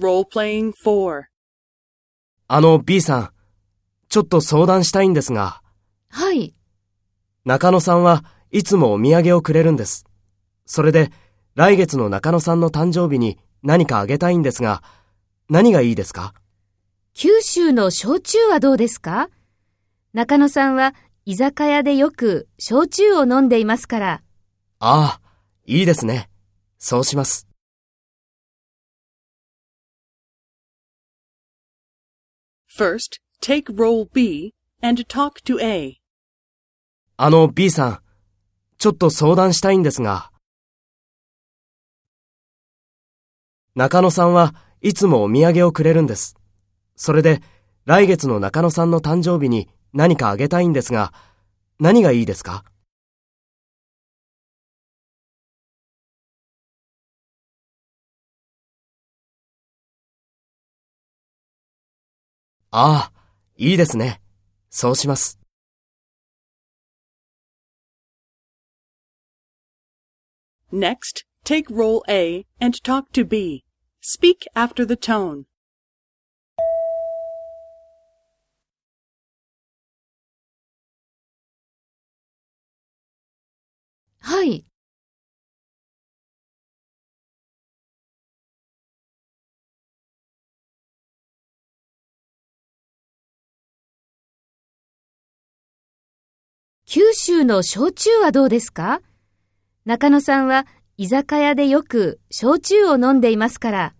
Role-playing 4. あの B さん、ちょっと相談したいんですが、はい。中野さんはいつもお土産をくれるんです。それで、来月の中野さんの誕生日に何かあげたいんですが、何がいいですか？九州の焼酎はどうですか？中野さんは居酒屋でよく焼酎を飲んでいますから。ああ、いいですね。そうします。First, take role B and talk to A. あの B さん、ちょっと相談したいんですが、中野さんはいつもお土産をくれるんです。それで、来月の中野さんの誕生日に何かあげたいんですが、何がいいですか？ああ、いいですね。そうします。Next, take role A and talk to B. Speak after the tone. はい。九州の焼酎はどうですか？中野さんは居酒屋でよく焼酎を飲んでいますから。